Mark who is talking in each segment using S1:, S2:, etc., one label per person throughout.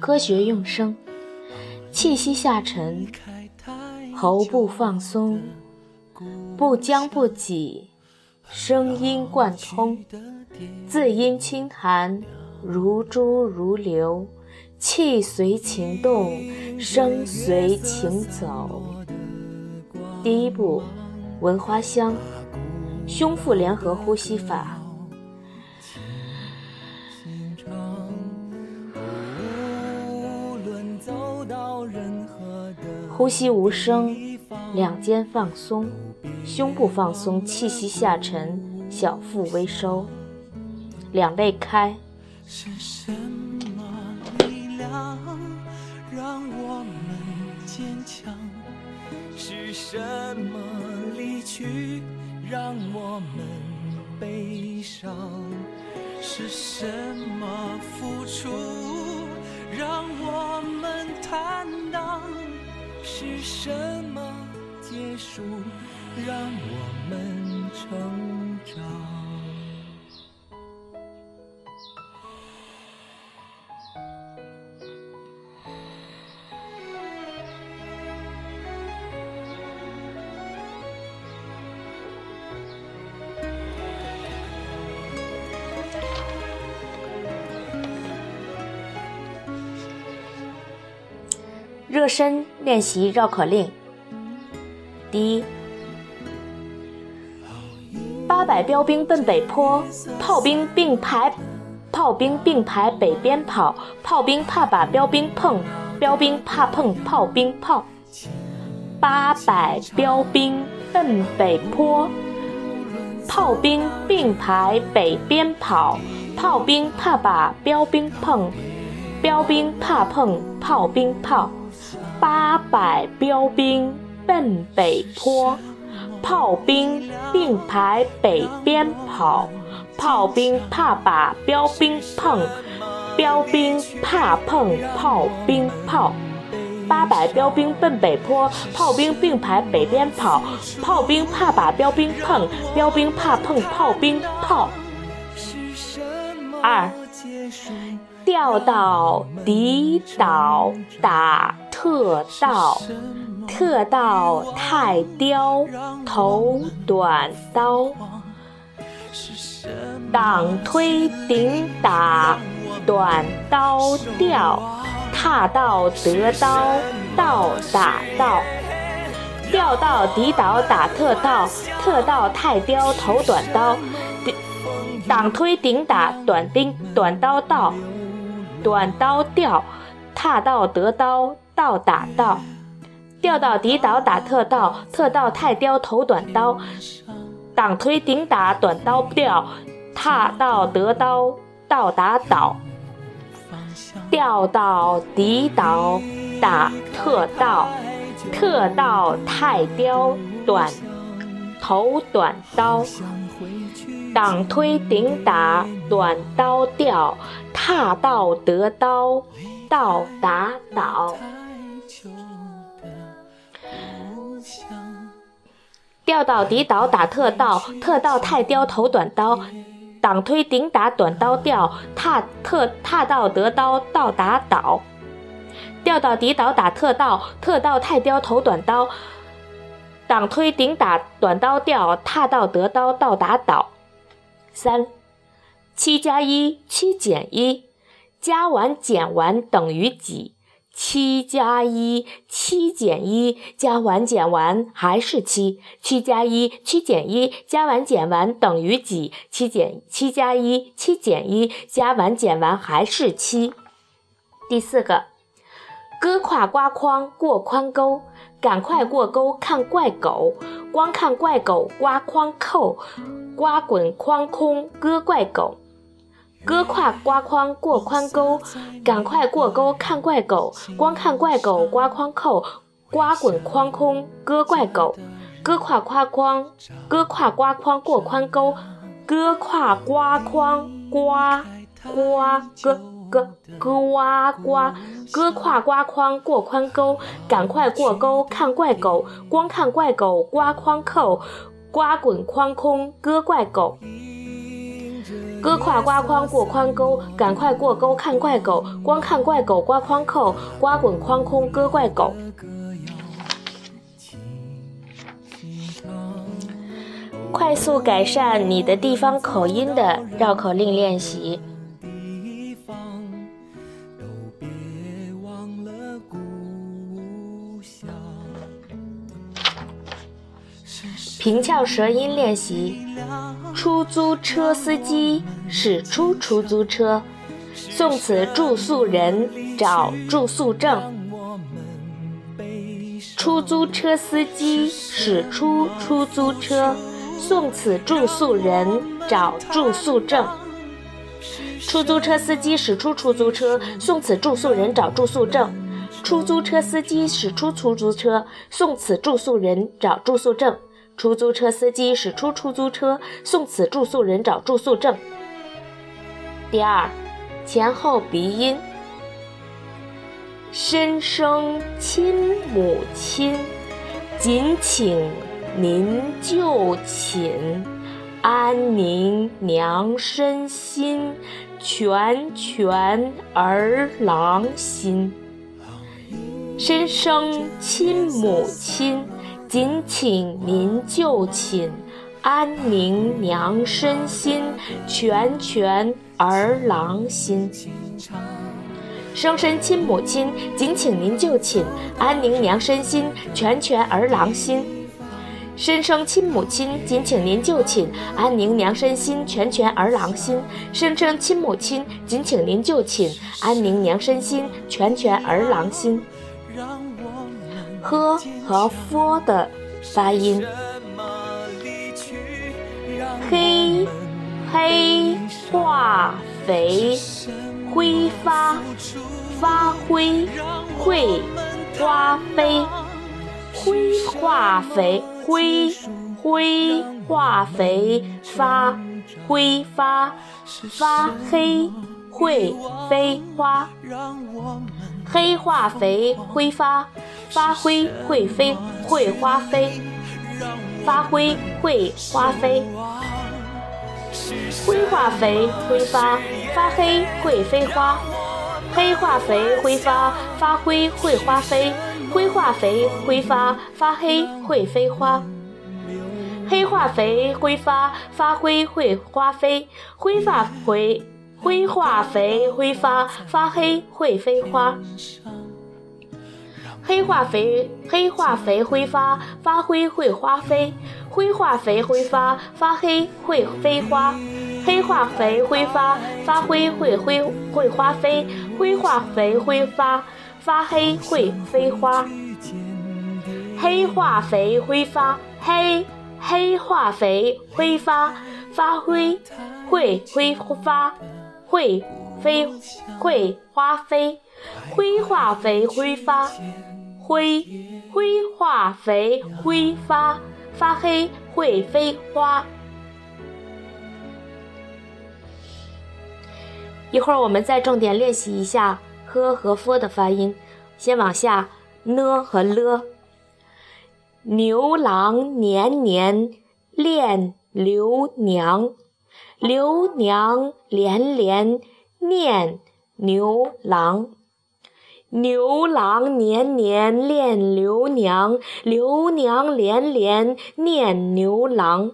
S1: 科学用声，气息下沉，喉部放松，不僵不挤，声音贯通，字音清含，如珠如流，气随情动，声随情走。第一步，闻花香，胸腹联合呼吸法。呼吸无声，两肩放松，胸部放松，气息下沉，小腹微收，两肋开。
S2: 是什么力量让我们坚强？是什么离去让我们悲伤？是什么付出让我们坦荡？是什么结束让我们成长？
S1: 身练习绕口令。第一，八百标兵奔北坡，炮兵并排，炮兵并排北边跑，炮兵怕把标兵碰，标兵怕碰炮兵炮。八百标兵奔北坡，炮兵并排北边跑，炮兵怕把标兵碰，标兵怕碰炮兵炮。八百标兵奔北坡，炮兵并排北边跑，炮兵怕把标兵碰，标兵怕碰炮兵炮。八百标兵奔北坡，炮兵并排北边跑，炮兵怕把标兵碰，标兵怕碰炮兵炮。二。调到敌岛打特道，特道太刁头短刀，挡推顶打短刀掉，踏道得刀道打道，调到敌岛打特道，特道太刁头短刀，挡推顶打短钉短刀道。短刀掉，踏到得刀，道打道；调到敌岛打特道，特道太刁头短刀，挡推顶打短刀掉，踏到得刀，道打倒；调到敌岛打特道，特道太刁短头短刀。挡推顶打短刀掉，踏到得刀道打倒。调到敌岛打特道，特道太刁头短刀，挡推顶打短刀调，踏特踏到得刀道打倒。吊到敌岛打特道，特道太刁头短刀，挡推顶打短刀调，踏到得刀道打倒。三，七加一，七减一，加完减完等于几？七加一，七减一，加完减完还是七？七加一，七减一，加完减完等于几？七减七加一，七减一，加完减完还是七？第四个，割胯刮筐过宽沟，赶快过沟看怪狗，光看怪狗刮筐扣。刮滚筐空割怪狗，割胯刮筐过宽沟，赶快过沟看怪狗。光看怪狗刮筐扣，刮滚筐空割怪狗。割胯刮筐，割胯刮筐过宽沟，割胯刮筐刮刮割呱呱呱，哥挎瓜筐过宽沟，赶快过沟看怪狗，光看怪狗瓜筐扣，瓜滚筐空哥怪狗。哥挎瓜筐过宽沟，赶快过沟看怪狗，光看怪狗瓜筐扣，瓜滚筐空哥怪狗。快速改善你的地方口音的绕口令练习。平翘舌音练习。出租车司机驶出出租车，送此住宿人找住宿证。出租车司机驶出出租车，送此住宿人找住宿证。出租车司机驶出出租车，送此住宿人找住宿证。出租车司机驶出出租车，送此住宿人找住宿证。出租车司机驶出出租车，送此住宿人找住宿证。第二，前后鼻音。深生亲母亲，谨请您就寝，安宁娘身心，全全儿郎心。深生亲母亲。谨请您就寝，安宁娘身心，全全儿郎心。生身亲母亲，谨请您就寝，安宁娘身心，全全儿郎心。生生亲母亲，谨请您就寝，安宁娘身心，全全儿郎心。生生亲母亲，谨请您就寝，安宁娘身心，全全儿郎心。呵和 f 的发音，黑黑化肥挥发发灰会花飞灰化肥挥挥化肥发挥发发黑会飞花。黑化肥挥发，发灰会飞会花飞，发灰会花飞。灰化肥挥发，发黑会飞花。黑化肥挥发，发灰会花飞。灰化肥挥发，发黑会飞花。黑化肥挥发，发灰会花飞。灰化肥。灰化肥挥发，发黑会飞花。黑化肥黑化肥挥发，发灰会花飞。灰化肥挥发，发黑会飞花。黑化肥挥发，发灰会灰会花飞。灰化肥挥发，发黑会飞花。黑化肥挥发，黑黑化肥挥发，发灰会挥发。会飞会花飞，灰化肥挥发，灰灰化肥挥发，发黑会飞花。一会儿我们再重点练习一下呵和 f 的发音，先往下 n 和 l。牛郎年年恋刘娘。刘娘连连念牛郎，牛郎年年恋刘娘，刘娘连连念牛郎。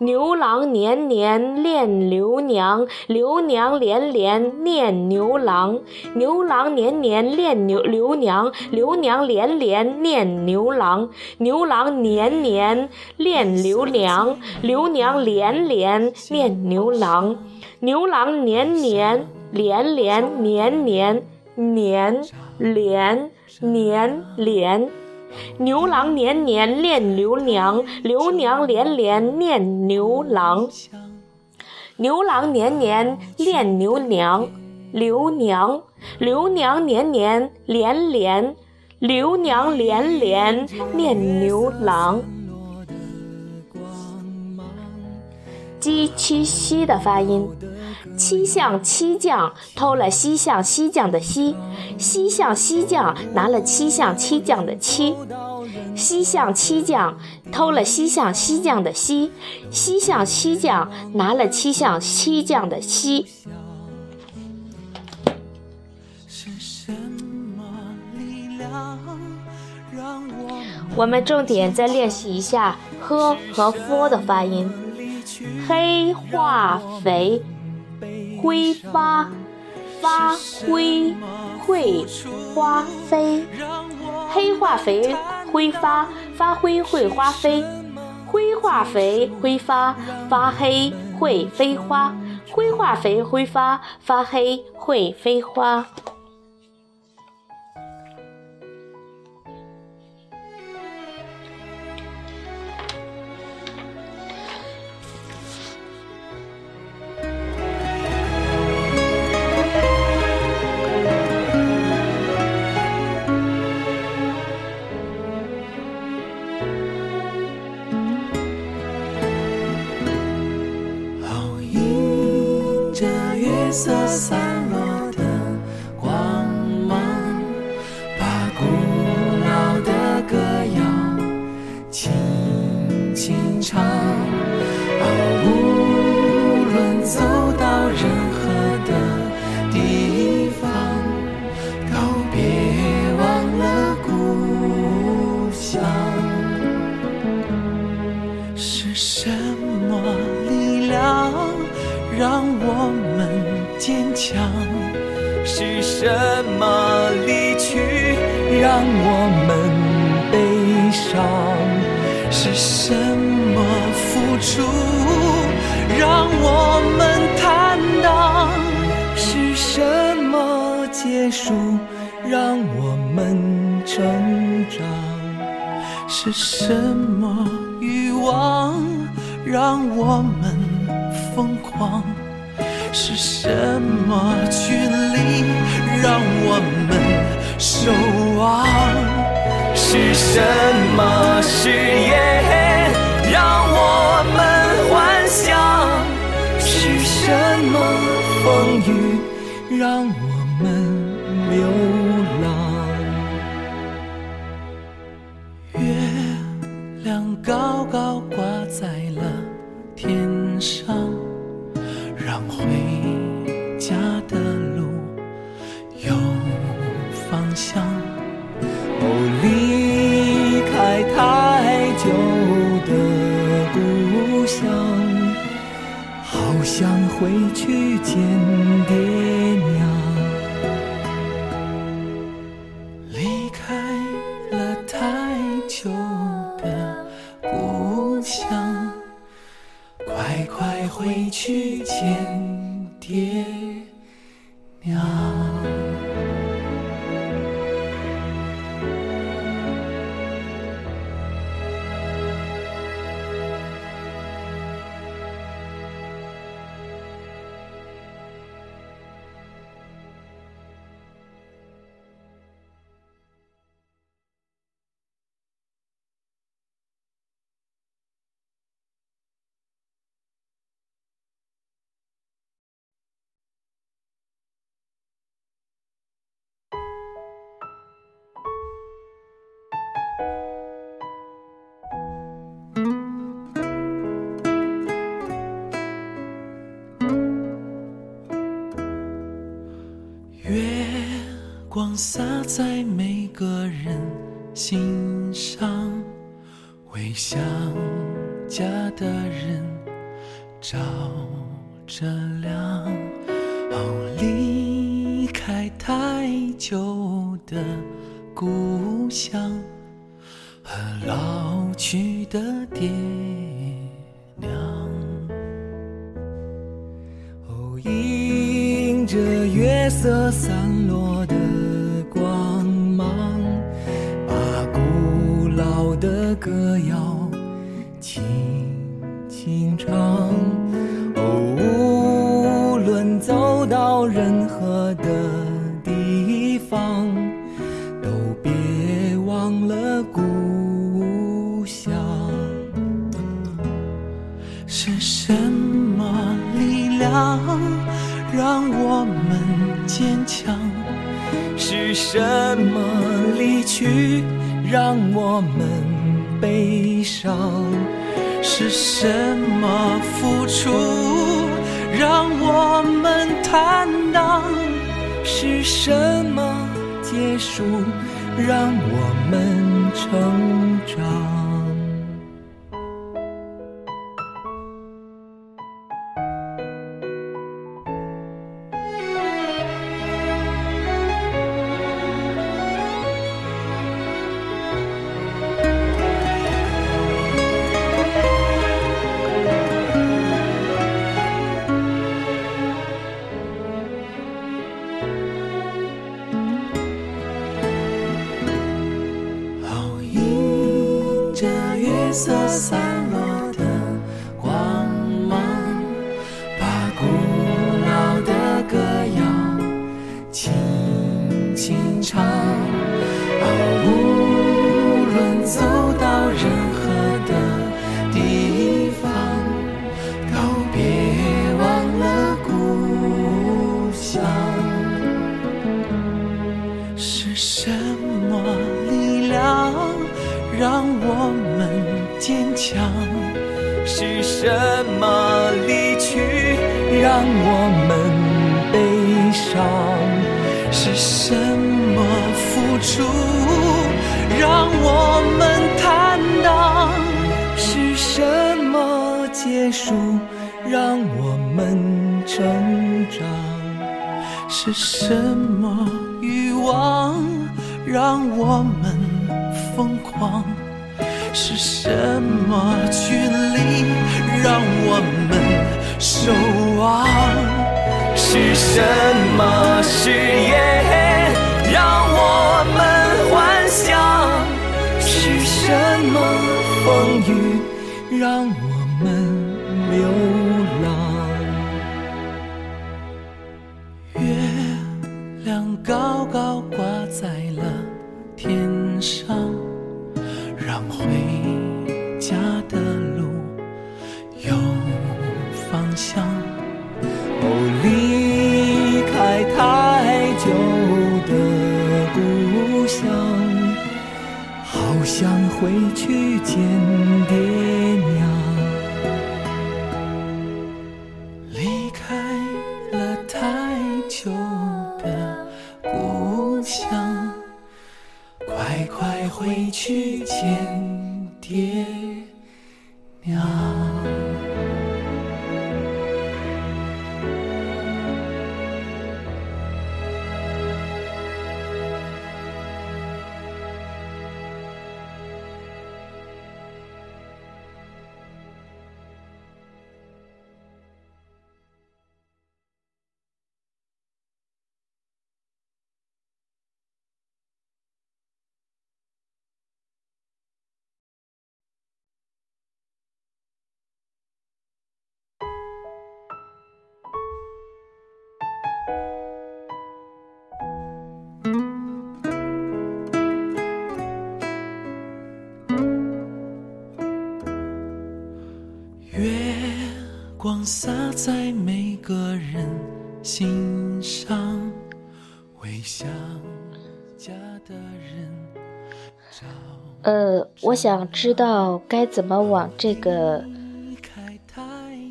S1: 牛郎年年恋刘娘，刘娘连连念牛郎。牛郎年年恋牛刘娘，刘娘连连念牛郎。牛郎年年恋刘娘，刘娘连连念牛郎。牛郎年年连连年年年连年连。牛郎年年恋刘娘，刘娘连连念牛郎。牛郎年年恋牛娘，刘娘刘娘年年连连，刘娘连连念牛郎。鸡七西的发音。七巷七将偷了西向西将的西，西向西将拿了七巷七将的七，西向七将偷了西向西将的西，西向西将拿了七向七将的西。我们重点再练习一下“呵”和 “f” 的发音，黑化肥。挥发发灰会花飞，黑化肥挥发发灰会花飞，灰化肥挥发发黑会飞花，灰化肥挥发发黑会飞花。
S2: 色散是什么？欲望让我们疯狂。是什么权利让我们守望？是什么誓言让我们幻想？是什么风雨让我们回去见月光洒在每个人心上，为想家的人照着亮。哦，离开太久的故乡和老去的爹娘。哦，迎着月色散落的光芒，把古老。的歌谣轻轻唱，哦，无论走到任何的什么离去？让我们悲伤。是什么付出？让我们坦荡？是什么结束？让我们成长？出让我们坦荡是什么？结束让我们成长是什么？欲望让我们疯狂。是什么距离让我们守望？是什么誓言让什么风雨让我们快快回去见爹娘。光洒在每个人心上，微笑家的人。
S1: 呃，我想知道该怎么往这个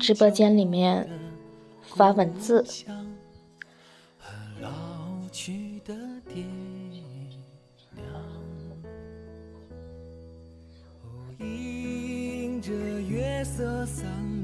S1: 直播间里面发文字。
S2: 迎着月色散落。